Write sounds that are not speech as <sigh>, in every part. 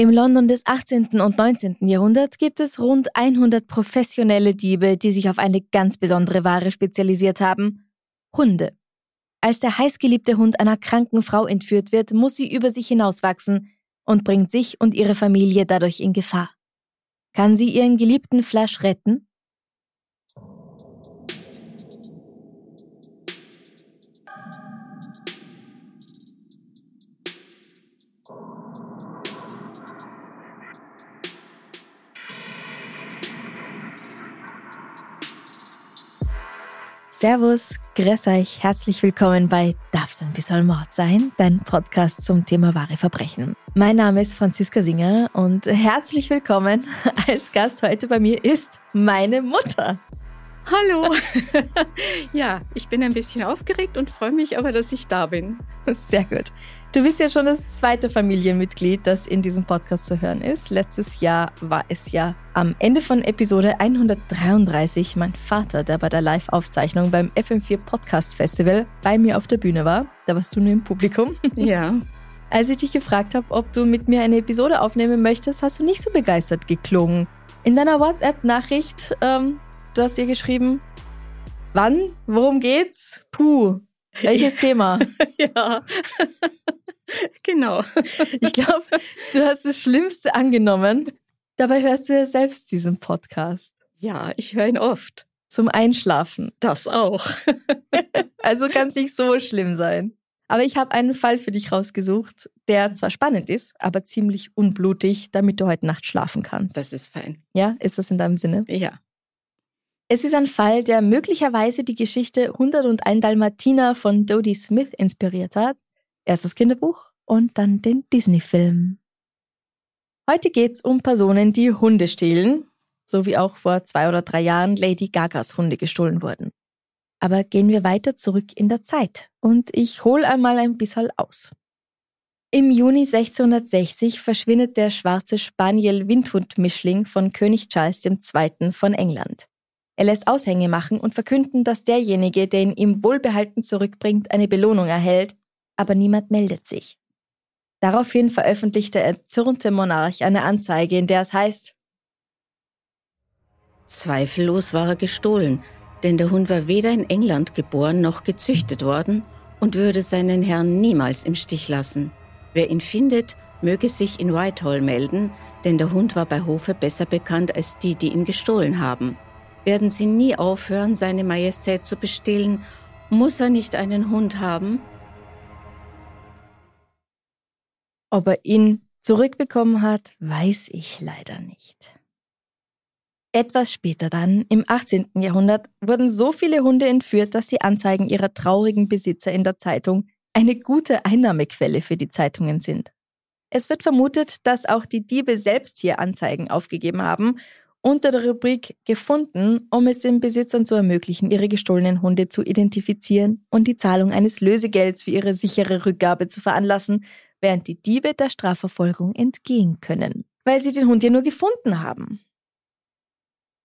Im London des 18. und 19. Jahrhunderts gibt es rund 100 professionelle Diebe, die sich auf eine ganz besondere Ware spezialisiert haben. Hunde. Als der heißgeliebte Hund einer kranken Frau entführt wird, muss sie über sich hinauswachsen und bringt sich und ihre Familie dadurch in Gefahr. Kann sie ihren geliebten Flash retten? Servus, grüß euch, herzlich willkommen bei Darf's ein bisschen Mord sein, dein Podcast zum Thema wahre Verbrechen. Mein Name ist Franziska Singer und herzlich willkommen <laughs> als Gast heute bei mir ist meine Mutter. Hallo. <laughs> ja, ich bin ein bisschen aufgeregt und freue mich aber, dass ich da bin. Sehr gut. Du bist ja schon das zweite Familienmitglied, das in diesem Podcast zu hören ist. Letztes Jahr war es ja am Ende von Episode 133 mein Vater, der bei der Live-Aufzeichnung beim FM4 Podcast Festival bei mir auf der Bühne war. Da warst du nur im Publikum. <laughs> Ja. Als ich dich gefragt habe, ob du mit mir eine Episode aufnehmen möchtest, hast du nicht so begeistert geklungen. In deiner WhatsApp-Nachricht ähm, Du hast ihr geschrieben, wann, worum geht's? Puh, welches Thema? <laughs> ja, <laughs> genau. <laughs> Ich glaube, du hast das Schlimmste angenommen. Dabei hörst du ja selbst diesen Podcast. Ja, ich höre ihn oft. Zum Einschlafen. Das auch. also kann es nicht so schlimm sein. Aber ich habe einen Fall für dich rausgesucht, der zwar spannend ist, aber ziemlich unblutig, damit du heute Nacht schlafen kannst. Das ist fein. Ja, ist das in deinem Sinne? Ja. Es ist ein Fall, der möglicherweise die Geschichte 101 Dalmatiner von Dodie Smith inspiriert hat. Erst das Kinderbuch und dann den Disney-Film. Heute geht's um Personen, die Hunde stehlen, so wie auch vor zwei oder drei Jahren Lady Gagas Hunde gestohlen wurden. Aber gehen wir weiter zurück in der Zeit und ich hole einmal ein bisschen aus. Im Juni 1660 verschwindet der schwarze Spaniel-Windhund-Mischling von König Charles II. von England. Er lässt Aushänge machen und verkünden, dass derjenige, der ihn ihm wohlbehalten zurückbringt, eine Belohnung erhält, aber niemand meldet sich. Daraufhin veröffentlicht der erzürnte Monarch eine Anzeige, in der es heißt, Zweifellos war er gestohlen, denn der Hund war weder in England geboren noch gezüchtet worden und würde seinen Herrn niemals im Stich lassen. Wer ihn findet, möge sich in Whitehall melden, denn der Hund war bei Hofe besser bekannt als die, die ihn gestohlen haben. Werden Sie nie aufhören, seine Majestät zu bestehlen? Muss er nicht einen Hund haben? Ob er ihn zurückbekommen hat, weiß ich leider nicht. Etwas später dann, im 18. Jahrhundert, wurden so viele Hunde entführt, dass die Anzeigen ihrer traurigen Besitzer in der Zeitung eine gute Einnahmequelle für die Zeitungen sind. Es wird vermutet, dass auch die Diebe selbst hier Anzeigen aufgegeben haben unter der Rubrik gefunden, um es den Besitzern zu ermöglichen, ihre gestohlenen Hunde zu identifizieren und die Zahlung eines Lösegelds für ihre sichere Rückgabe zu veranlassen, während die Diebe der Strafverfolgung entgehen können, weil sie den Hund ja nur gefunden haben.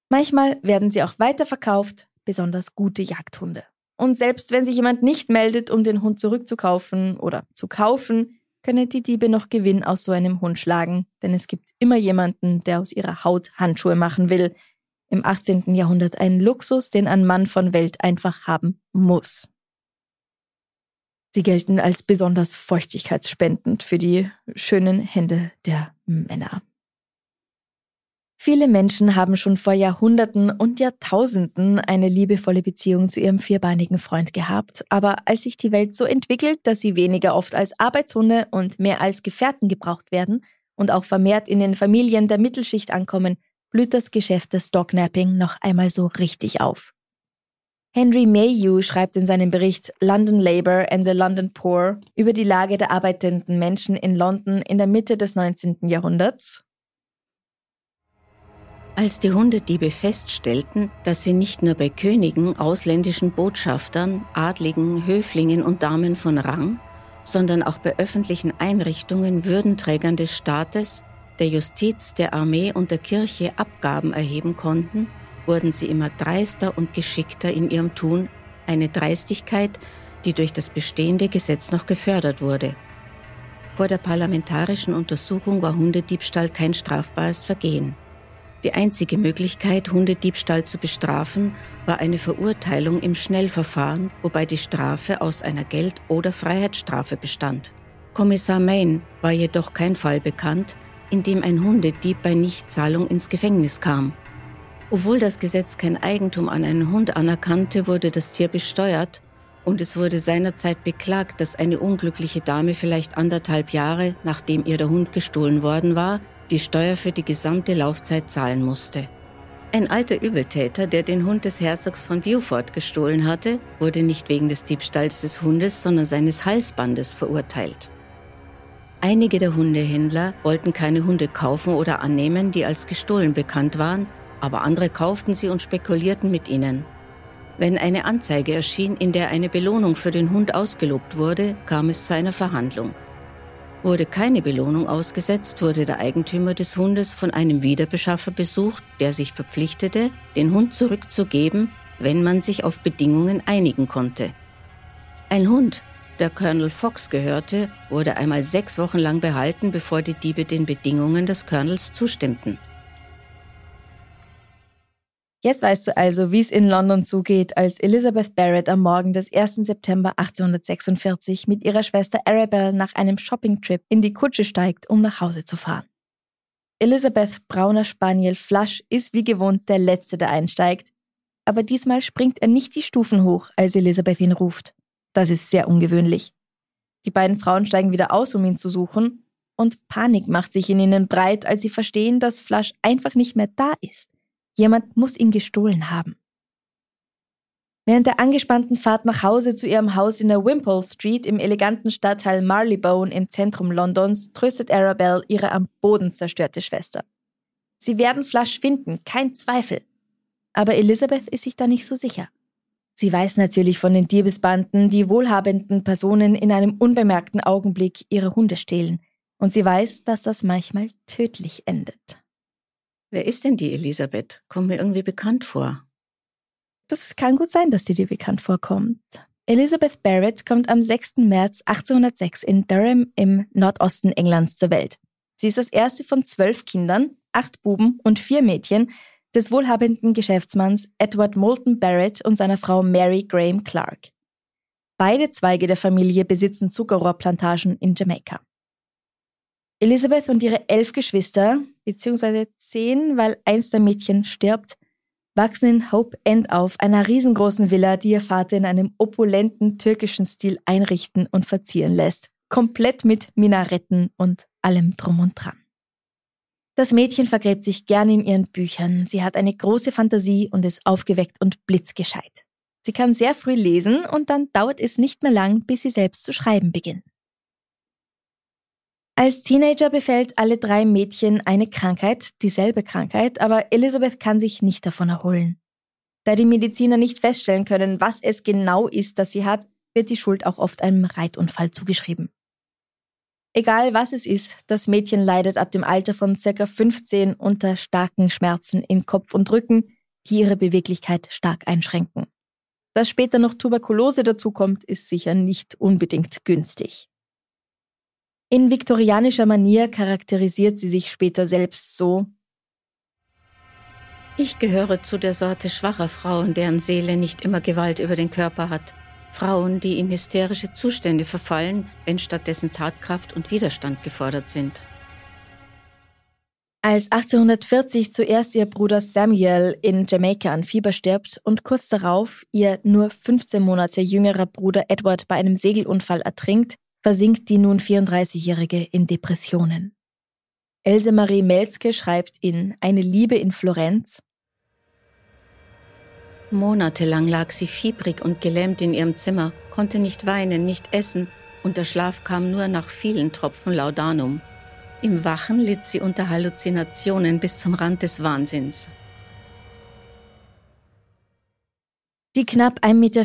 Manchmal werden sie auch weiterverkauft, besonders gute Jagdhunde. Und selbst wenn sich jemand nicht meldet, um den Hund zurückzukaufen oder zu kaufen, können die Diebe noch Gewinn aus so einem Hund schlagen, denn es gibt immer jemanden, der aus ihrer Haut Handschuhe machen will. Im 18. Jahrhundert ein Luxus, den ein Mann von Welt einfach haben muss. Sie gelten als besonders feuchtigkeitsspendend für die schönen Hände der Männer. Viele Menschen haben schon vor Jahrhunderten und Jahrtausenden eine liebevolle Beziehung zu ihrem vierbeinigen Freund gehabt, aber als sich die Welt so entwickelt, dass sie weniger oft als Arbeitshunde und mehr als Gefährten gebraucht werden und auch vermehrt in den Familien der Mittelschicht ankommen, blüht das Geschäft des Dognapping noch einmal so richtig auf. Henry Mayhew schreibt in seinem Bericht London Labour and the London Poor über die Lage der arbeitenden Menschen in London in der Mitte des 19. Jahrhunderts. Als die Hundediebe feststellten, dass sie nicht nur bei Königen, ausländischen Botschaftern, Adligen, Höflingen und Damen von Rang, sondern auch bei öffentlichen Einrichtungen, Würdenträgern des Staates, der Justiz, der Armee und der Kirche Abgaben erheben konnten, wurden sie immer dreister und geschickter in ihrem Tun, eine Dreistigkeit, die durch das bestehende Gesetz noch gefördert wurde. Vor der parlamentarischen Untersuchung war Hundediebstahl kein strafbares Vergehen. Die einzige Möglichkeit, Hundediebstahl zu bestrafen, war eine Verurteilung im Schnellverfahren, wobei die Strafe aus einer Geld- oder Freiheitsstrafe bestand. Kommissar Main war jedoch kein Fall bekannt, in dem ein Hundedieb bei Nichtzahlung ins Gefängnis kam. Obwohl das Gesetz kein Eigentum an einen Hund anerkannte, wurde das Tier besteuert und es wurde seinerzeit beklagt, dass eine unglückliche Dame vielleicht anderthalb Jahre, nachdem ihr der Hund gestohlen worden war, die Steuer für die gesamte Laufzeit zahlen musste. Ein alter Übeltäter, der den Hund des Herzogs von Beaufort gestohlen hatte, wurde nicht wegen des Diebstahls des Hundes, sondern seines Halsbandes verurteilt. Einige der Hundehändler wollten keine Hunde kaufen oder annehmen, die als gestohlen bekannt waren, aber andere kauften sie und spekulierten mit ihnen. Wenn eine Anzeige erschien, in der eine Belohnung für den Hund ausgelobt wurde, kam es zu einer Verhandlung. Wurde keine Belohnung ausgesetzt, wurde der Eigentümer des Hundes von einem Wiederbeschaffer besucht, der sich verpflichtete, den Hund zurückzugeben, wenn man sich auf Bedingungen einigen konnte. Ein Hund, der Colonel Fox gehörte, wurde einmal sechs Wochen lang behalten, bevor die Diebe den Bedingungen des Colonels zustimmten. Jetzt weißt du also, wie es in London zugeht, als Elizabeth Barrett am Morgen des 1. September 1846 mit ihrer Schwester Arabelle nach einem Shoppingtrip in die Kutsche steigt, um nach Hause zu fahren. Elizabeth brauner Spaniel Flush ist wie gewohnt der Letzte, der einsteigt, aber diesmal springt er nicht die Stufen hoch, als Elizabeth ihn ruft. Das ist sehr ungewöhnlich. Die beiden Frauen steigen wieder aus, um ihn zu suchen, und Panik macht sich in ihnen breit, als sie verstehen, dass Flush einfach nicht mehr da ist. Jemand muss ihn gestohlen haben. Während der angespannten Fahrt nach Hause zu ihrem Haus in der Wimpole Street im eleganten Stadtteil Marylebone im Zentrum Londons tröstet Arabelle ihre am Boden zerstörte Schwester. Sie werden Flush finden, kein Zweifel. Aber Elizabeth ist sich da nicht so sicher. Sie weiß natürlich von den Diebesbanden, die wohlhabenden Personen in einem unbemerkten Augenblick ihre Hunde stehlen. Und sie weiß, dass das manchmal tödlich endet. Wer ist denn die Elisabeth? Kommt mir irgendwie bekannt vor. Das kann gut sein, dass sie dir bekannt vorkommt. Elizabeth Barrett kommt am 6. März 1806 in Durham im Nordosten Englands zur Welt. Sie ist das erste von zwölf Kindern, acht Buben und vier Mädchen des wohlhabenden Geschäftsmanns Edward Moulton Barrett und seiner Frau Mary Graham Clark. Beide Zweige der Familie besitzen Zuckerrohrplantagen in Jamaika. Elizabeth und ihre elf Geschwister, beziehungsweise zehn, weil eins der Mädchen stirbt, wachsen in Hope End auf, einer riesengroßen Villa, die ihr Vater in einem opulenten türkischen Stil einrichten und verzieren lässt. Komplett mit Minaretten und allem drum und dran. Das Mädchen vergräbt sich gern in ihren Büchern. Sie hat eine große Fantasie und ist aufgeweckt und blitzgescheit. Sie kann sehr früh lesen und dann dauert es nicht mehr lang, bis sie selbst zu schreiben beginnt. Als Teenager befällt alle drei Mädchen eine Krankheit, dieselbe Krankheit, aber Elizabeth kann sich nicht davon erholen. Da die Mediziner nicht feststellen können, was es genau ist, das sie hat, wird die Schuld auch oft einem Reitunfall zugeschrieben. Egal was es ist, das Mädchen leidet ab dem Alter von circa 15 unter starken Schmerzen in Kopf und Rücken, die ihre Beweglichkeit stark einschränken. Dass später noch Tuberkulose dazukommt, ist sicher nicht unbedingt günstig. In viktorianischer Manier charakterisiert sie sich später selbst so. Ich gehöre zu der Sorte schwacher Frauen, deren Seele nicht immer Gewalt über den Körper hat. Frauen, die in hysterische Zustände verfallen, wenn stattdessen Tatkraft und Widerstand gefordert sind. Als 1840 zuerst ihr Bruder Samuel in Jamaika an Fieber stirbt und kurz darauf ihr nur 15 Monate jüngerer Bruder Edward bei einem Segelunfall ertrinkt, versinkt die nun 34-Jährige in Depressionen. Else Marie Melzke schreibt in Eine Liebe in Florenz Monatelang lag sie fiebrig und gelähmt in ihrem Zimmer, konnte nicht weinen, nicht essen, und der Schlaf kam nur nach vielen Tropfen Laudanum. Im Wachen litt sie unter Halluzinationen bis zum Rand des Wahnsinns. Die knapp 1,54 Meter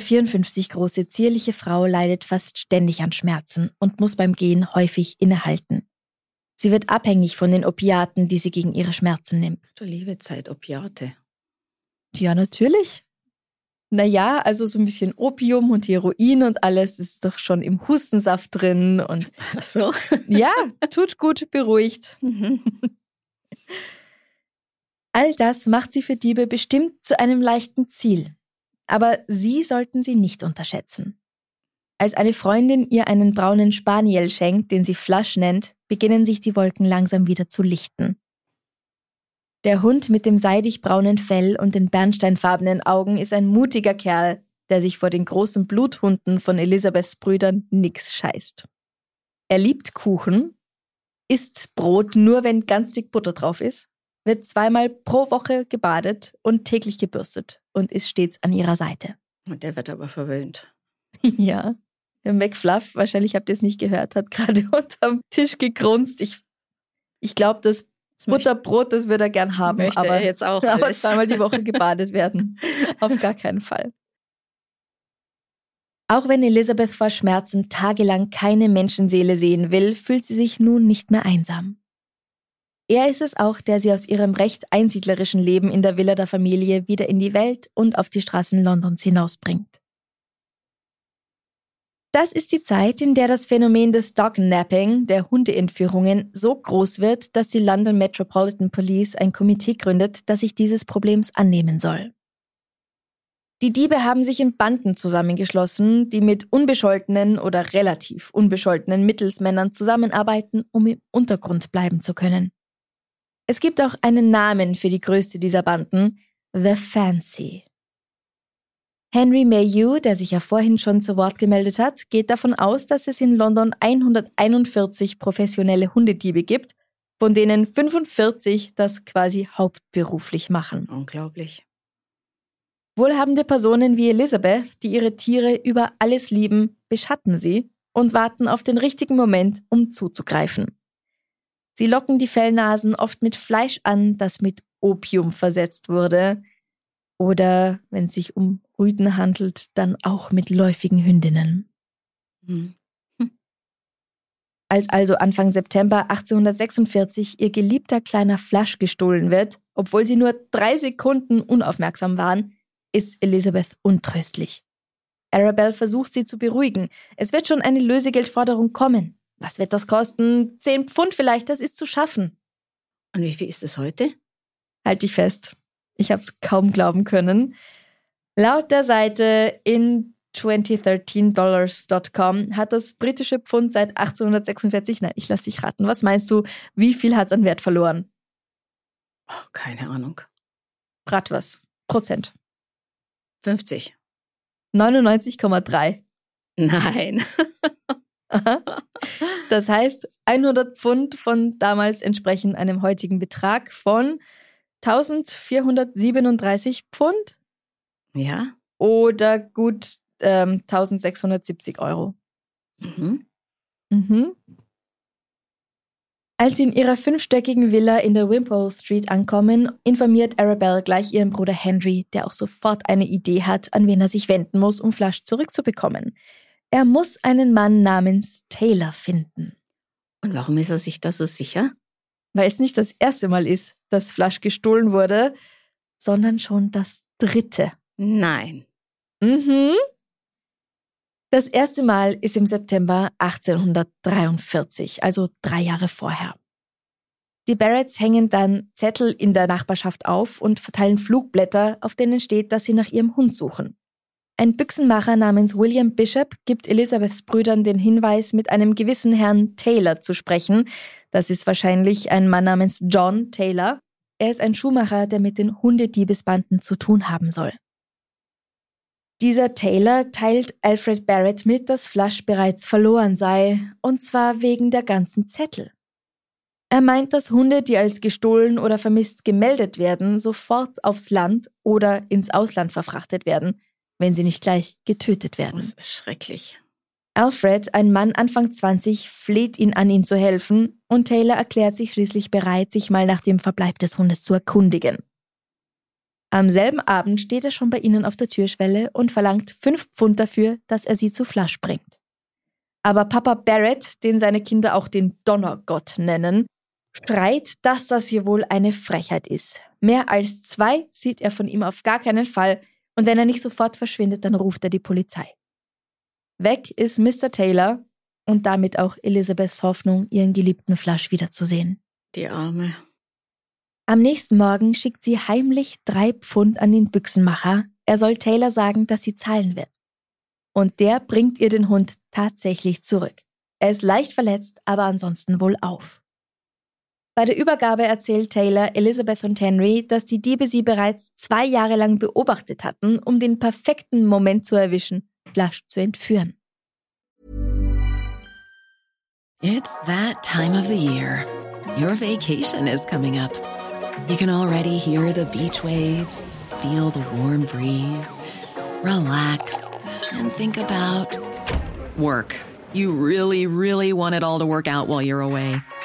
große, zierliche Frau leidet fast ständig an Schmerzen und muss beim Gehen häufig innehalten. Sie wird abhängig von den Opiaten, die sie gegen ihre Schmerzen nimmt. Du liebe Zeit, Opiate. Ja, natürlich. Naja, also so ein bisschen Opium und Heroin und alles ist doch schon im Hustensaft drin und. Ach so. <laughs> ja, tut gut, beruhigt. <laughs> All das macht sie für Diebe bestimmt zu einem leichten Ziel. Aber sie sollten sie nicht unterschätzen. Als eine Freundin ihr einen braunen Spaniel schenkt, den sie Flush nennt, beginnen sich die Wolken langsam wieder zu lichten. Der Hund mit dem seidig braunen Fell und den bernsteinfarbenen Augen ist ein mutiger Kerl, der sich vor den großen Bluthunden von Elisabeths Brüdern nix scheißt. Er liebt Kuchen, isst Brot nur, wenn ganz dick Butter drauf ist, wird zweimal pro Woche gebadet und täglich gebürstet und ist stets an ihrer Seite. Und der wird aber verwöhnt. <laughs> ja. Der McFluff, wahrscheinlich habt ihr es nicht gehört, hat gerade <laughs> unterm Tisch gegrunzt. Ich, ich glaube, das Das Butterbrot, das würde er gern haben, möchte aber, er jetzt auch <laughs> aber alles. zweimal die Woche gebadet werden. Auf gar keinen Fall. Auch wenn Elisabeth vor Schmerzen tagelang keine Menschenseele sehen will, fühlt sie sich nun nicht mehr einsam. Er ist es auch, der sie aus ihrem recht einsiedlerischen Leben in der Villa der Familie wieder in die Welt und auf die Straßen Londons hinausbringt. Das ist die Zeit, in der das Phänomen des Dognapping, der Hundeentführungen, so groß wird, dass die London Metropolitan Police ein Komitee gründet, das sich dieses Problems annehmen soll. Die Diebe haben sich in Banden zusammengeschlossen, die mit unbescholtenen oder relativ unbescholtenen Mittelsmännern zusammenarbeiten, um im Untergrund bleiben zu können. Es gibt auch einen Namen für die größte dieser Banden, The Fancy. Henry Mayhew, der sich ja vorhin schon zu Wort gemeldet hat, geht davon aus, dass es in London 141 professionelle Hundediebe gibt, von denen 45 das quasi hauptberuflich machen. Unglaublich. Wohlhabende Personen wie Elizabeth, die ihre Tiere über alles lieben, beschatten sie und warten auf den richtigen Moment, um zuzugreifen. Sie locken die Fellnasen oft mit Fleisch an, das mit Opium versetzt wurde, oder, wenn es sich um Rüden handelt, dann auch mit läufigen Hündinnen. Hm. Als also Anfang September 1846 ihr geliebter kleiner Flasch gestohlen wird, obwohl sie nur drei Sekunden unaufmerksam waren, ist Elizabeth untröstlich. Arabelle versucht sie zu beruhigen. Es wird schon eine Lösegeldforderung kommen. Was wird das kosten? Zehn Pfund vielleicht, das ist zu schaffen. Und wie viel ist es heute? Halt dich fest. Ich habe es kaum glauben können. Laut der Seite in 2013dollars.com hat das britische Pfund seit 1846, nein, ich lasse dich raten. Was meinst du, wie viel hat es an Wert verloren? Oh, keine Ahnung. Rat was? Prozent. 50. 99,3. Nein. <laughs> Aha. <laughs> Das heißt, 100 Pfund von damals entsprechen einem heutigen Betrag von 1437 Pfund Ja? oder gut ähm, 1670 Euro. Mhm. Mhm. Als sie in ihrer fünfstöckigen Villa in der Wimpole Street ankommen, informiert Arabelle gleich ihren Bruder Henry, der auch sofort eine Idee hat, an wen er sich wenden muss, um Flash zurückzubekommen. Er muss einen Mann namens Taylor finden. Und warum ist er sich da so sicher? Weil es nicht das erste Mal ist, dass Flash gestohlen wurde, sondern schon das dritte. Nein. Mhm. Das erste Mal ist im September 1843, also drei Jahre vorher. Die Barretts hängen dann Zettel in der Nachbarschaft auf und verteilen Flugblätter, auf denen steht, dass sie nach ihrem Hund suchen. Ein Büchsenmacher namens William Bishop gibt Elizabeths Brüdern den Hinweis, mit einem gewissen Herrn Taylor zu sprechen. Das ist wahrscheinlich ein Mann namens John Taylor. Er ist ein Schuhmacher, der mit den Hundediebesbanden zu tun haben soll. Dieser Taylor teilt Alfred Barrett mit, dass Flush bereits verloren sei, und zwar wegen der ganzen Zettel. Er meint, dass Hunde, die als gestohlen oder vermisst gemeldet werden, sofort aufs Land oder ins Ausland verfrachtet werden, wenn sie nicht gleich getötet werden. Das ist schrecklich. Alfred, ein Mann Anfang 20, fleht ihn an, ihm zu helfen und Taylor erklärt sich schließlich bereit, sich mal nach dem Verbleib des Hundes zu erkundigen. Am selben Abend steht er schon bei ihnen auf der Türschwelle und verlangt fünf Pfund dafür, dass er sie zu Flasch bringt. Aber Papa Barrett, den seine Kinder auch den Donnergott nennen, schreit, dass das hier wohl eine Frechheit ist. Mehr als zwei sieht er von ihm auf gar keinen Fall und wenn er nicht sofort verschwindet, dann ruft er die Polizei. Weg ist Mr. Taylor und damit auch Elizabeths Hoffnung, ihren geliebten Flasch wiederzusehen. Die Arme. Am nächsten Morgen schickt sie heimlich drei Pfund an den Büchsenmacher. Er soll Taylor sagen, dass sie zahlen wird. Und der bringt ihr den Hund tatsächlich zurück. Er ist leicht verletzt, aber ansonsten wohl auf. Bei der Übergabe erzählt Taylor Elizabeth und Henry, dass die Diebe sie bereits zwei Jahre lang beobachtet hatten, um den perfekten Moment zu erwischen, Flash zu entführen. It's that time of the year. Your vacation is coming up. You can already hear the beach waves, feel the warm breeze, relax and think about work. You really, really want it all to work out while you're away.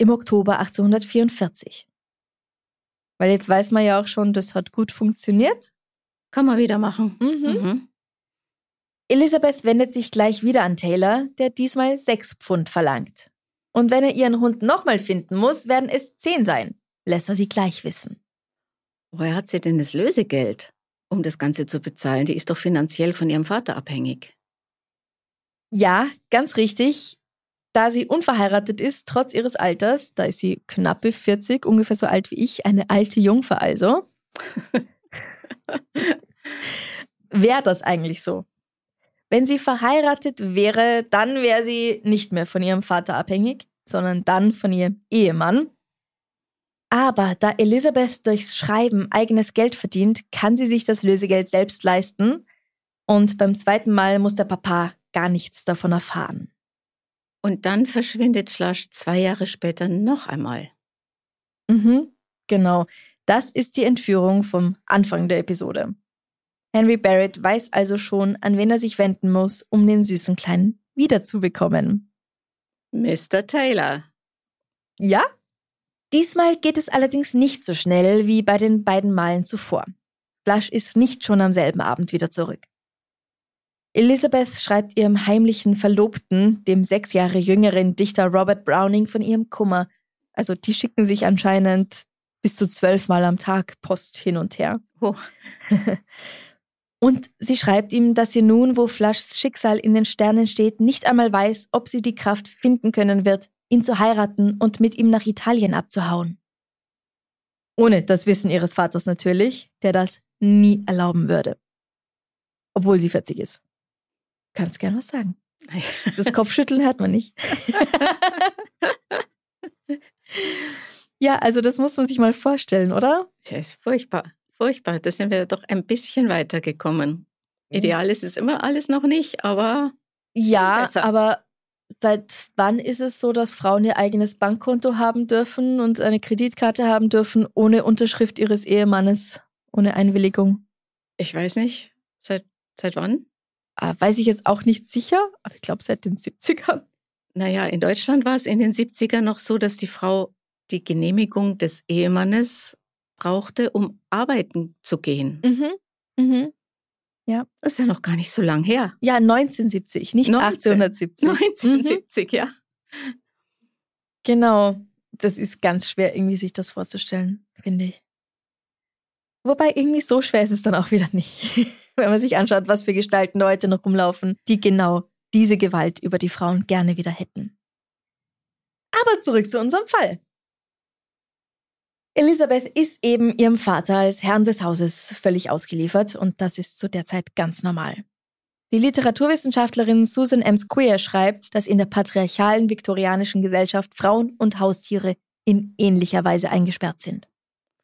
im Oktober 1844. Weil jetzt weiß man ja auch schon, das hat gut funktioniert. Kann man wieder machen. Mhm. Mhm. Elisabeth wendet sich gleich wieder an Taylor, der diesmal sechs Pfund verlangt. Und wenn er ihren Hund nochmal finden muss, werden es zehn sein. Lässt er sie gleich wissen. Woher hat sie denn das Lösegeld, um das Ganze zu bezahlen? Die ist doch finanziell von ihrem Vater abhängig. Ja, ganz richtig. Da sie unverheiratet ist, trotz ihres Alters, da ist sie knappe 40, ungefähr so alt wie ich, eine alte Jungfer also. <laughs> Wäre das eigentlich so? Wenn sie verheiratet wäre, dann wäre sie nicht mehr von ihrem Vater abhängig, sondern dann von ihrem Ehemann. Aber da Elisabeth durchs Schreiben eigenes Geld verdient, kann sie sich das Lösegeld selbst leisten. Und beim zweiten Mal muss der Papa gar nichts davon erfahren. Und dann verschwindet Flash zwei Jahre später noch einmal. Mhm, genau. Das ist die Entführung vom Anfang der Episode. Henry Barrett weiß also schon, an wen er sich wenden muss, um den süßen Kleinen wiederzubekommen. Mr. Taylor. Ja? Diesmal geht es allerdings nicht so schnell wie bei den beiden Malen zuvor. Flash ist nicht schon am selben Abend wieder zurück. Elizabeth schreibt ihrem heimlichen Verlobten, dem sechs Jahre jüngeren Dichter Robert Browning, von ihrem Kummer. Also die schicken sich anscheinend bis zu zwölfmal am Tag Post hin und her. Oh. <laughs> Und sie schreibt ihm, dass sie nun, wo Flashs Schicksal in den Sternen steht, nicht einmal weiß, ob sie die Kraft finden können wird, ihn zu heiraten und mit ihm nach Italien abzuhauen. Ohne das Wissen ihres Vaters natürlich, der das nie erlauben würde. Obwohl sie 40 ist. Kannst gern was sagen. <laughs> Das Kopfschütteln hört man nicht. <laughs> ja, also das muss man sich mal vorstellen, oder? Das ist furchtbar. Furchtbar. Da sind wir doch ein bisschen weitergekommen. Ideal ist es immer alles noch nicht, aber Ja, besser. aber seit wann ist es so, dass Frauen ihr eigenes Bankkonto haben dürfen und eine Kreditkarte haben dürfen, ohne Unterschrift ihres Ehemannes, ohne Einwilligung? ich weiß nicht, seit, seit wann? Ah, Weiß ich jetzt auch nicht sicher, aber ich glaube seit den 70ern. Naja, in Deutschland war es in den 70ern noch so, dass die Frau die Genehmigung des Ehemannes brauchte, um arbeiten zu gehen. Mhm. Mhm. Ja. Das ist ja noch gar nicht so lang her. Ja, 1970, nicht 19. 1870. 1970, ja. Mhm. Genau. Das ist ganz schwer, irgendwie sich das vorzustellen, finde ich. Wobei irgendwie so schwer ist es dann auch wieder nicht, <laughs> <laughs> wenn man sich anschaut, was für Gestalten heute noch rumlaufen, die genau diese Gewalt über die Frauen gerne wieder hätten. Aber zurück zu unserem Fall. Elisabeth ist eben ihrem Vater als Herrn des Hauses völlig ausgeliefert und das ist zu der Zeit ganz normal. Die Literaturwissenschaftlerin Susan M. Square schreibt, dass in der patriarchalen viktorianischen Gesellschaft Frauen und Haustiere in ähnlicher Weise eingesperrt sind.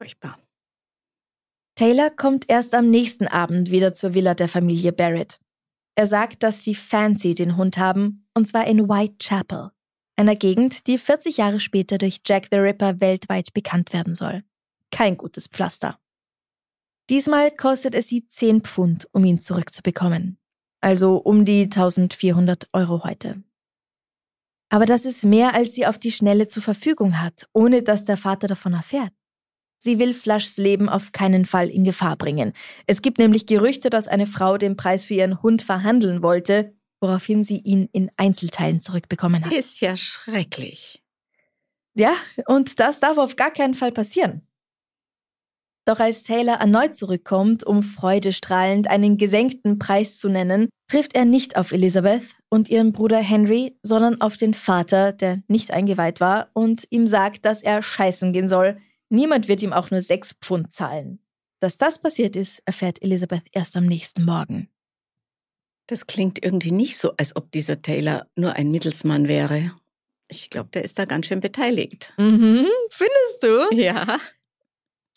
Furchtbar. Taylor kommt erst am nächsten Abend wieder zur Villa der Familie Barrett. Er sagt, dass sie Fancy den Hund haben, und zwar in Whitechapel, einer Gegend, die 40 Jahre später durch Jack the Ripper weltweit bekannt werden soll. Kein gutes Pflaster. Diesmal kostet es sie 10 Pfund, um ihn zurückzubekommen. Also um die 1400 Euro heute. Aber das ist mehr, als sie auf die Schnelle zur Verfügung hat, ohne dass der Vater davon erfährt. Sie will Flaschs Leben auf keinen Fall in Gefahr bringen. Es gibt nämlich Gerüchte, dass eine Frau den Preis für ihren Hund verhandeln wollte, woraufhin sie ihn in Einzelteilen zurückbekommen hat. Ist ja schrecklich. Ja, und das darf auf gar keinen Fall passieren. Doch als Taylor erneut zurückkommt, um freudestrahlend einen gesenkten Preis zu nennen, trifft er nicht auf Elizabeth und ihren Bruder Henry, sondern auf den Vater, der nicht eingeweiht war und ihm sagt, dass er scheißen gehen soll. Niemand wird ihm auch nur sechs Pfund zahlen. Dass das passiert ist, erfährt Elizabeth erst am nächsten Morgen. Das klingt irgendwie nicht so, als ob dieser Taylor nur ein Mittelsmann wäre. Ich glaube, der ist da ganz schön beteiligt. Mhm, findest du? Ja.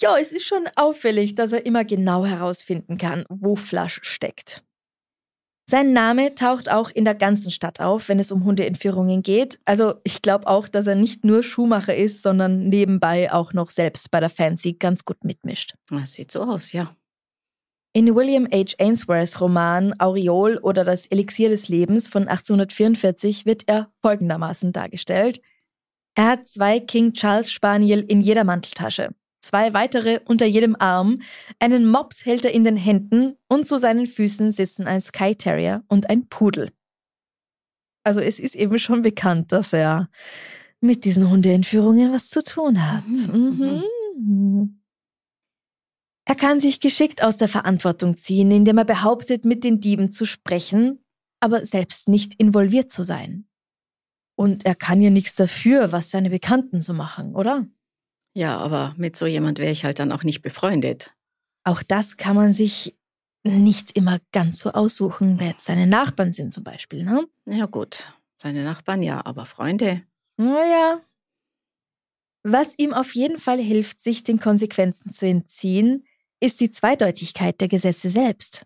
Ja, es ist schon auffällig, dass er immer genau herausfinden kann, wo Flasch steckt. Sein Name taucht auch in der ganzen Stadt auf, wenn es um Hundeentführungen geht. Also ich glaube auch, dass er nicht nur Schuhmacher ist, sondern nebenbei auch noch selbst bei der Fancy ganz gut mitmischt. Das sieht so aus, ja. In William H. Ainsworths Roman Aureol oder das Elixier des Lebens von 1844 wird er folgendermaßen dargestellt. Er hat zwei King Charles Spaniel in jeder Manteltasche zwei weitere unter jedem Arm, einen Mops hält er in den Händen und zu seinen Füßen sitzen ein Sky Terrier und ein Pudel. Also es ist eben schon bekannt, dass er mit diesen Hundeentführungen was zu tun hat. Mhm. Mhm. Er kann sich geschickt aus der Verantwortung ziehen, indem er behauptet, mit den Dieben zu sprechen, aber selbst nicht involviert zu sein. Und er kann ja nichts dafür, was seine Bekannten so machen, oder? Ja, aber mit so jemand wäre ich halt dann auch nicht befreundet. Auch das kann man sich nicht immer ganz so aussuchen, wer jetzt seine Nachbarn sind zum Beispiel. Ne? Ja gut, seine Nachbarn ja, aber Freunde. Naja. Was ihm auf jeden Fall hilft, sich den Konsequenzen zu entziehen, ist die Zweideutigkeit der Gesetze selbst.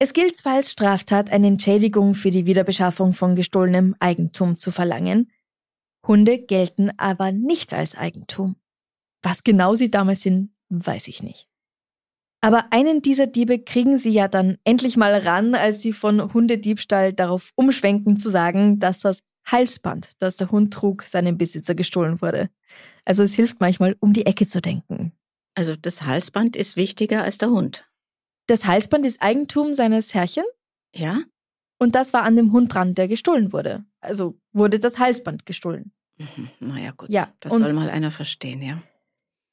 Es gilt zwar als Straftat, eine Entschädigung für die Wiederbeschaffung von gestohlenem Eigentum zu verlangen, Hunde gelten aber nicht als Eigentum. Was genau sie damals sind, weiß ich nicht. Aber einen dieser Diebe kriegen sie ja dann endlich mal ran, als sie von Hundediebstahl darauf umschwenken zu sagen, dass das Halsband, das der Hund trug, seinem Besitzer gestohlen wurde. Also es hilft manchmal, um die Ecke zu denken. Also das Halsband ist wichtiger als der Hund. Das Halsband ist Eigentum seines Herrchen Ja? und das war an dem Hund dran, der gestohlen wurde. Also wurde das Halsband gestohlen. Mhm. Naja, gut. Ja, Das und- soll mal einer verstehen, ja.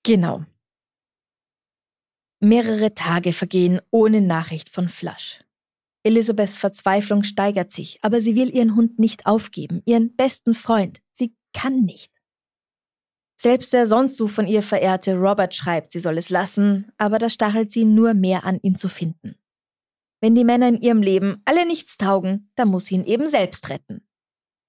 Genau. Mehrere Tage vergehen ohne Nachricht von Flash. Elizabeths Verzweiflung steigert sich, aber sie will ihren Hund nicht aufgeben, ihren besten Freund. Sie kann nicht. Selbst der sonst so von ihr verehrte Robert schreibt, sie soll es lassen, aber das stachelt sie nur mehr an, ihn zu finden. Wenn die Männer in ihrem Leben alle nichts taugen, dann muss sie ihn eben selbst retten.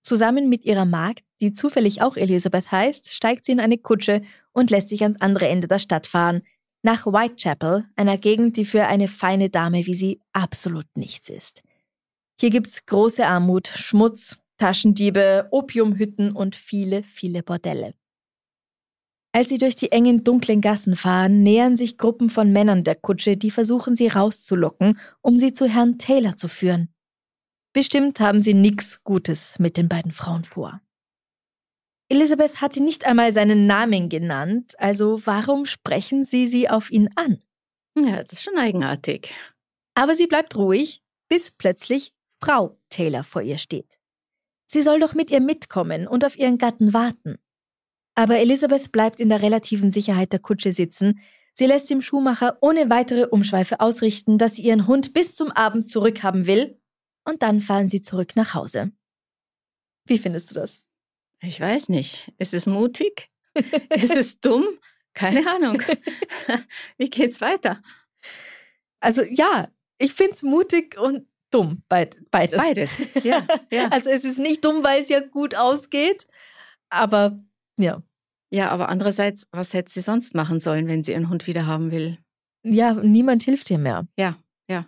Zusammen mit ihrer Magd, die zufällig auch Elisabeth heißt, steigt sie in eine Kutsche und lässt sich ans andere Ende der Stadt fahren, nach Whitechapel, einer Gegend, die für eine feine Dame wie sie absolut nichts ist. Hier gibt's große Armut, Schmutz, Taschendiebe, Opiumhütten und viele, viele Bordelle. Als sie durch die engen, dunklen Gassen fahren, nähern sich Gruppen von Männern der Kutsche, die versuchen, sie rauszulocken, um sie zu Herrn Taylor zu führen. Bestimmt haben sie nichts Gutes mit den beiden Frauen vor. Elizabeth hatte nicht einmal seinen Namen genannt, also warum sprechen sie sie auf ihn an? Ja, das ist schon eigenartig. Aber sie bleibt ruhig, bis plötzlich Frau Taylor vor ihr steht. Sie soll doch mit ihr mitkommen und auf ihren Gatten warten. Aber Elizabeth bleibt in der relativen Sicherheit der Kutsche sitzen. Sie lässt dem Schuhmacher ohne weitere Umschweife ausrichten, dass sie ihren Hund bis zum Abend zurückhaben will, und dann fahren sie zurück nach Hause. Wie findest du das? Ich weiß nicht. Ist es mutig? <laughs> Ist es dumm? Keine Ahnung. <laughs> Wie geht's weiter? Also ja, ich finde es mutig und dumm, beid, beides. Beides, ja, ja. <laughs> Also es ist nicht dumm, weil es ja gut ausgeht, aber ja. Ja, aber andererseits, was hätte sie sonst machen sollen, wenn sie ihren Hund wieder haben will? Ja, niemand hilft ihr mehr. Ja, ja.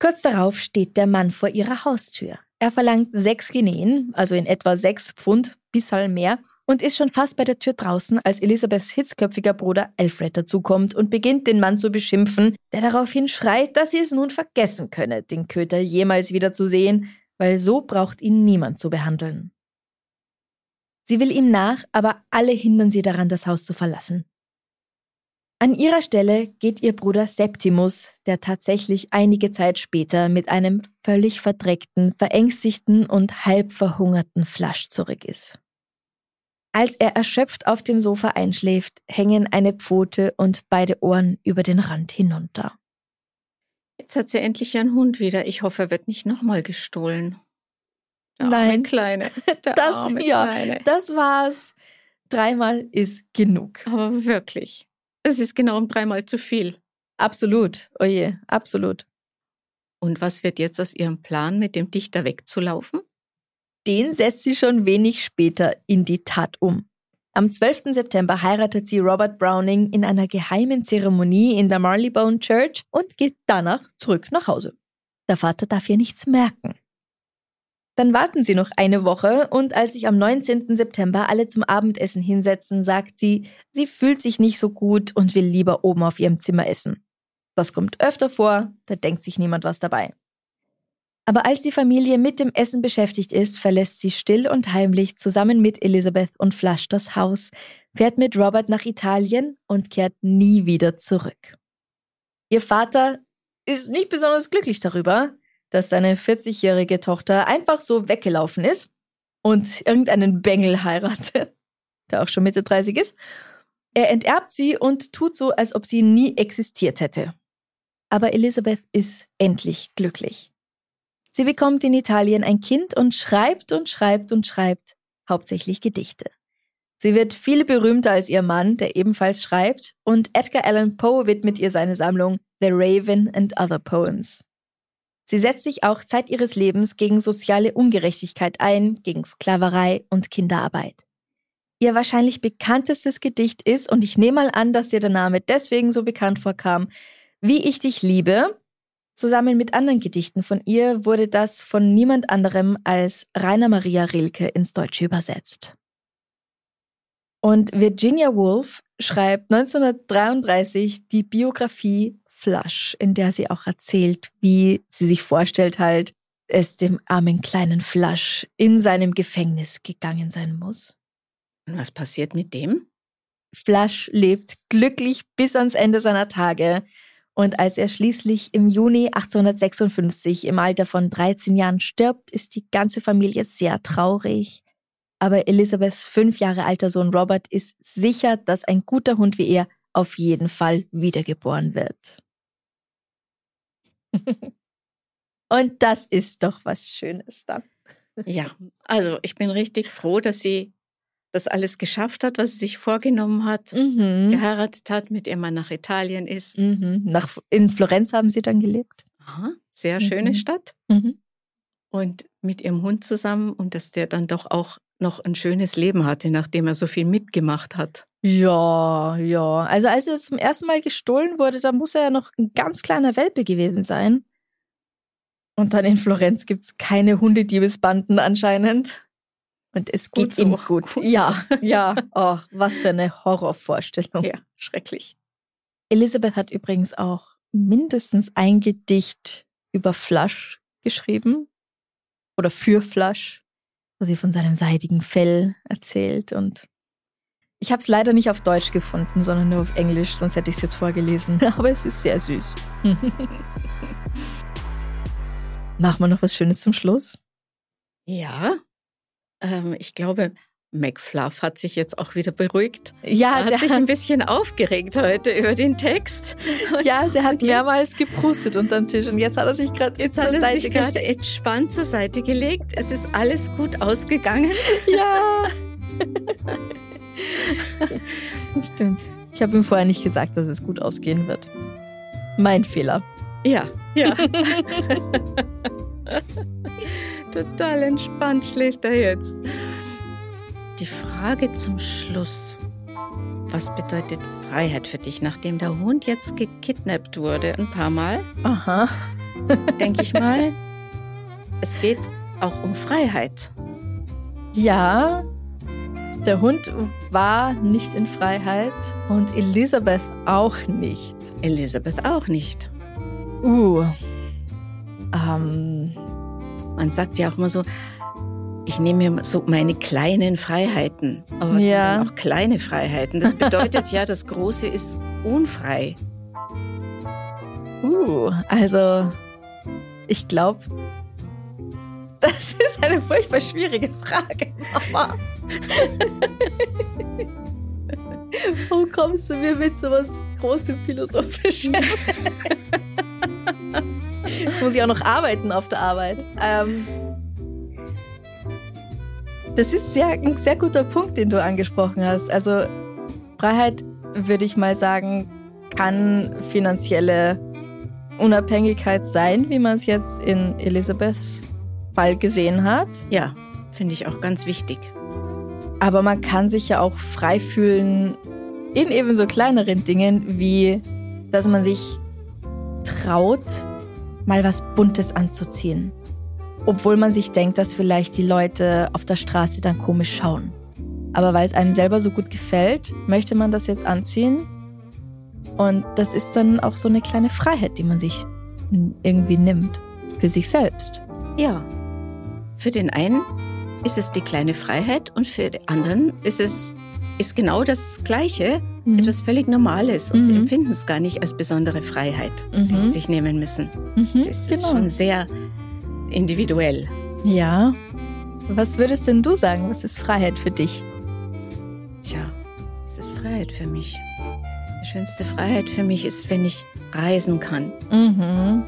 Kurz darauf steht der Mann vor ihrer Haustür. Er verlangt sechs Guineen, also in etwa sechs Pfund, bisserl mehr, und ist schon fast bei der Tür draußen, als Elisabeths hitzköpfiger Bruder Alfred dazukommt und beginnt, den Mann zu beschimpfen, der daraufhin schreit, dass sie es nun vergessen könne, den Köter jemals wieder zu sehen, weil so braucht ihn niemand zu behandeln. Sie will ihm nach, aber alle hindern sie daran, das Haus zu verlassen. An ihrer Stelle geht ihr Bruder Septimus, der tatsächlich einige Zeit später mit einem völlig verdreckten, verängstigten und halb verhungerten Flasch zurück ist. Als er erschöpft auf dem Sofa einschläft, hängen eine Pfote und beide Ohren über den Rand hinunter. Jetzt hat sie endlich ihren Hund wieder. Ich hoffe, er wird nicht nochmal gestohlen. Der Nein, Kleine. <laughs> Der das, arme ja, Kleine. das war's. Dreimal ist genug. Aber wirklich. Es ist genau um dreimal zu viel. Absolut. Oje, absolut. Und was wird jetzt aus ihrem Plan, mit dem Dichter wegzulaufen? Den setzt sie schon wenig später in die Tat um. Am 12. September heiratet sie Robert Browning in einer geheimen Zeremonie in der Marleybone Church und geht danach zurück nach Hause. Der Vater darf ihr nichts merken. Dann warten sie noch eine Woche und als sich am 19. September alle zum Abendessen hinsetzen, sagt sie, sie fühlt sich nicht so gut und will lieber oben auf ihrem Zimmer essen. Das kommt öfter vor, da denkt sich niemand was dabei. Aber als die Familie mit dem Essen beschäftigt ist, verlässt sie still und heimlich zusammen mit Elizabeth und Flush das Haus, fährt mit Robert nach Italien und kehrt nie wieder zurück. Ihr Vater ist nicht besonders glücklich darüber, dass seine 40-jährige Tochter einfach so weggelaufen ist und irgendeinen Bengel heiratet, <laughs> der auch schon Mitte 30 ist. Er enterbt sie und tut so, als ob sie nie existiert hätte. Aber Elizabeth ist endlich glücklich. Sie bekommt in Italien ein Kind und schreibt und schreibt und schreibt, hauptsächlich Gedichte. Sie wird viel berühmter als ihr Mann, der ebenfalls schreibt, und Edgar Allan Poe widmet ihr seine Sammlung The Raven and Other Poems. Sie setzt sich auch Zeit ihres Lebens gegen soziale Ungerechtigkeit ein, gegen Sklaverei und Kinderarbeit. Ihr wahrscheinlich bekanntestes Gedicht ist, und ich nehme mal an, dass ihr der Name deswegen so bekannt vorkam, Wie ich dich liebe, Zusammen mit anderen Gedichten von ihr wurde das von niemand anderem als Rainer Maria Rilke ins Deutsche übersetzt. Und Virginia Woolf schreibt 1933 die Biografie Flush, in der sie auch erzählt, wie sie sich vorstellt halt, es dem armen kleinen Flush in seinem Gefängnis gegangen sein muss. Und was passiert mit dem? Flush lebt glücklich bis ans Ende seiner Tage. Und als er schließlich im Juni 1856 im Alter von 13 Jahren stirbt, ist die ganze Familie sehr traurig. Aber Elizabeths fünf Jahre alter Sohn Robert ist sicher, dass ein guter Hund wie er auf jeden Fall wiedergeboren wird. <laughs> Und das ist doch was Schönes dann. Ja, also ich bin richtig froh, dass sie das alles geschafft hat, was sie sich vorgenommen hat, Mhm. geheiratet hat, mit ihrem Mann nach Italien ist. Mhm. Nach, in Florenz haben sie dann gelebt. Aha, sehr schöne Mhm. Stadt. Mhm. Und mit ihrem Hund zusammen und dass der dann doch auch noch ein schönes Leben hatte, nachdem er so viel mitgemacht hat. Ja, ja. Also als er zum ersten Mal gestohlen wurde, da muss er ja noch ein ganz kleiner Welpe gewesen sein. Und dann in Florenz gibt's keine Hundediebesbanden anscheinend. Und es geht so, ihm gut. gut ja, ja. Oh, was für eine Horrorvorstellung. Ja, schrecklich. Elisabeth hat übrigens auch mindestens ein Gedicht über Flush geschrieben. Oder für Flush, wo sie von seinem seidigen Fell erzählt. Und ich habe es leider nicht auf Deutsch gefunden, sondern nur auf Englisch, sonst hätte ich es jetzt vorgelesen. <laughs> Aber es ist sehr süß. <laughs> Machen wir noch was Schönes zum Schluss? Ja, ähm, ich glaube, McFluff hat sich jetzt auch wieder beruhigt. Ja, er hat sich ein bisschen aufgeregt heute über den Text. ja, der hat mehrmals geprustet unterm Tisch und jetzt hat er sich gerade jetzt hat er Seite sich gerade entspannt zur Seite gelegt. Es ist alles gut ausgegangen. Ja. <laughs> <laughs> Stimmt. Ich habe ihm vorher nicht gesagt, dass es gut ausgehen wird. Mein Fehler. Ja, ja. <laughs> <laughs> Total entspannt schläft er jetzt. Die Frage zum Schluss. Was bedeutet Freiheit für dich, nachdem der Hund jetzt gekidnappt wurde ein paar Mal? Aha. Denke ich mal, es geht auch um Freiheit. Ja, der Hund war nicht in Freiheit und Elisabeth auch nicht. Elisabeth auch nicht. Uh. Ähm. Man sagt ja auch immer so, ich nehme mir so meine kleinen Freiheiten. Aber was ja. sind dann auch kleine Freiheiten? Das bedeutet ja, das Große ist unfrei. <laughs> Uh, also ich glaube, <laughs> das ist eine furchtbar schwierige Frage, Mama. <laughs> Wo kommst du mir mit so was großem Philosophischen? <laughs> Jetzt muss ich auch noch arbeiten auf der Arbeit. Ähm, das ist sehr, ein sehr guter Punkt, den du angesprochen hast. Also Freiheit, würde ich mal sagen, kann finanzielle Unabhängigkeit sein, wie man es jetzt in Elisabeths Fall gesehen hat. Ja, finde ich auch ganz wichtig. Aber man kann sich ja auch frei fühlen in ebenso kleineren Dingen, wie dass man sich traut, mal was Buntes anzuziehen obwohl man sich denkt, dass vielleicht die Leute auf der Straße dann komisch schauen. Aber weil es einem selber so gut gefällt, möchte man das jetzt anziehen. Und das ist dann auch so eine kleine Freiheit, die man sich irgendwie nimmt. Für sich selbst. Ja. Für den einen ist es die kleine Freiheit und für den anderen ist es ist genau das Gleiche, mhm. etwas völlig Normales. Und mhm. sie empfinden es gar nicht als besondere Freiheit, mhm. die sie sich nehmen müssen. Mhm, es ist genau. schon sehr individuell. Ja. Was würdest denn du sagen? Was ist Freiheit für dich? Tja, es ist Freiheit für mich. Die schönste Freiheit für mich ist, wenn ich reisen kann. Mhm.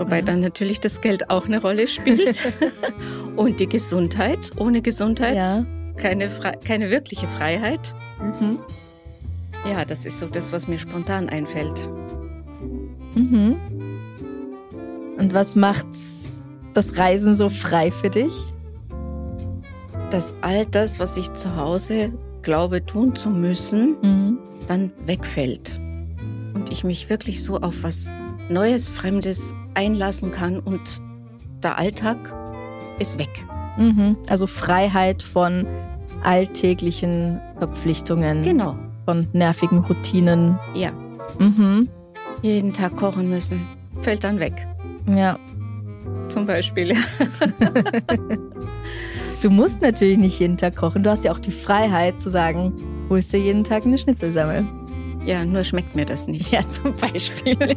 Wobei dann natürlich das Geld auch eine Rolle spielt. <laughs> Und die Gesundheit. Ohne Gesundheit ja. keine, keine wirkliche Freiheit. Mhm. Ja, das ist so das, was mir spontan einfällt. Mhm. Und was macht's das Reisen so frei für dich? Dass all das, was ich zu Hause glaube tun zu müssen, mhm. dann wegfällt. Und ich mich wirklich so auf was Neues, Fremdes einlassen kann und der Alltag ist weg. Mhm. Also Freiheit von alltäglichen Verpflichtungen. Genau. Von nervigen Routinen. Ja. Mhm. Jeden Tag kochen müssen. Fällt dann weg. Ja zum Beispiel. <laughs> du musst natürlich nicht jeden Tag kochen. Du hast ja auch die Freiheit zu sagen, holst du jeden Tag eine Schnitzelsemmel. Ja, nur schmeckt mir das nicht. Ja, zum Beispiel. <laughs>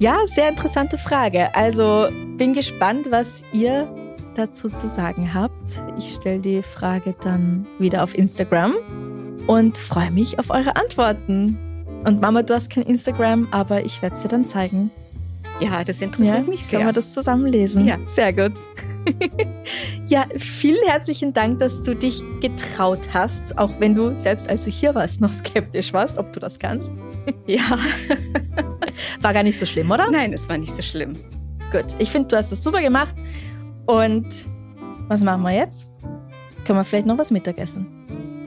ja, sehr interessante Frage. Also bin gespannt, was ihr dazu zu sagen habt. Ich stelle die Frage dann wieder auf Instagram und freue mich auf eure Antworten. Und Mama, du hast kein Instagram, aber ich werde es dir dann zeigen. Ja, das interessiert ja, mich sehr. Können wir das zusammenlesen? Ja. Sehr gut. <laughs> ja, vielen herzlichen Dank, dass du dich getraut hast, auch wenn du selbst als du hier warst noch skeptisch warst, ob du das kannst. ja. <laughs> War gar nicht so schlimm, oder? Nein, es war nicht so schlimm. Gut, ich finde, du hast das super gemacht. Und was machen wir jetzt? Können wir vielleicht noch was Mittagessen?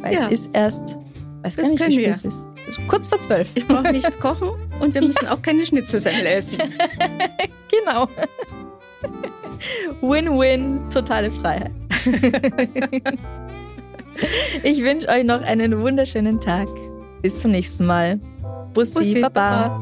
Weil ja. es ist erst, weiß gar nicht, wie spät es ist. Kurz vor zwölf. Ich brauche <laughs> nichts kochen und wir müssen auch keine Schnitzelsemmel essen. <laughs> genau. Win-win, totale Freiheit. <laughs> ich wünsche euch noch einen wunderschönen Tag. Bis zum nächsten Mal. Bussi, Bussi Baba. Baba.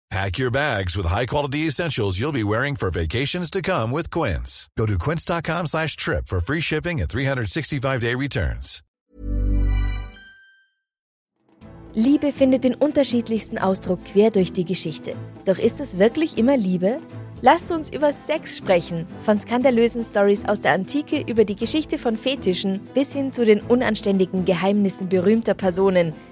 Pack your bags with high-quality essentials you'll be wearing for vacations to come with Quince. Go to quince.com slash trip for free shipping and 365-day returns. Liebe findet den unterschiedlichsten Ausdruck quer durch die Geschichte. Doch ist es wirklich immer Liebe? Lasst uns über Sex sprechen. Von skandalösen Stories aus der Antike über die Geschichte von Fetischen bis hin zu den unanständigen Geheimnissen berühmter Personen –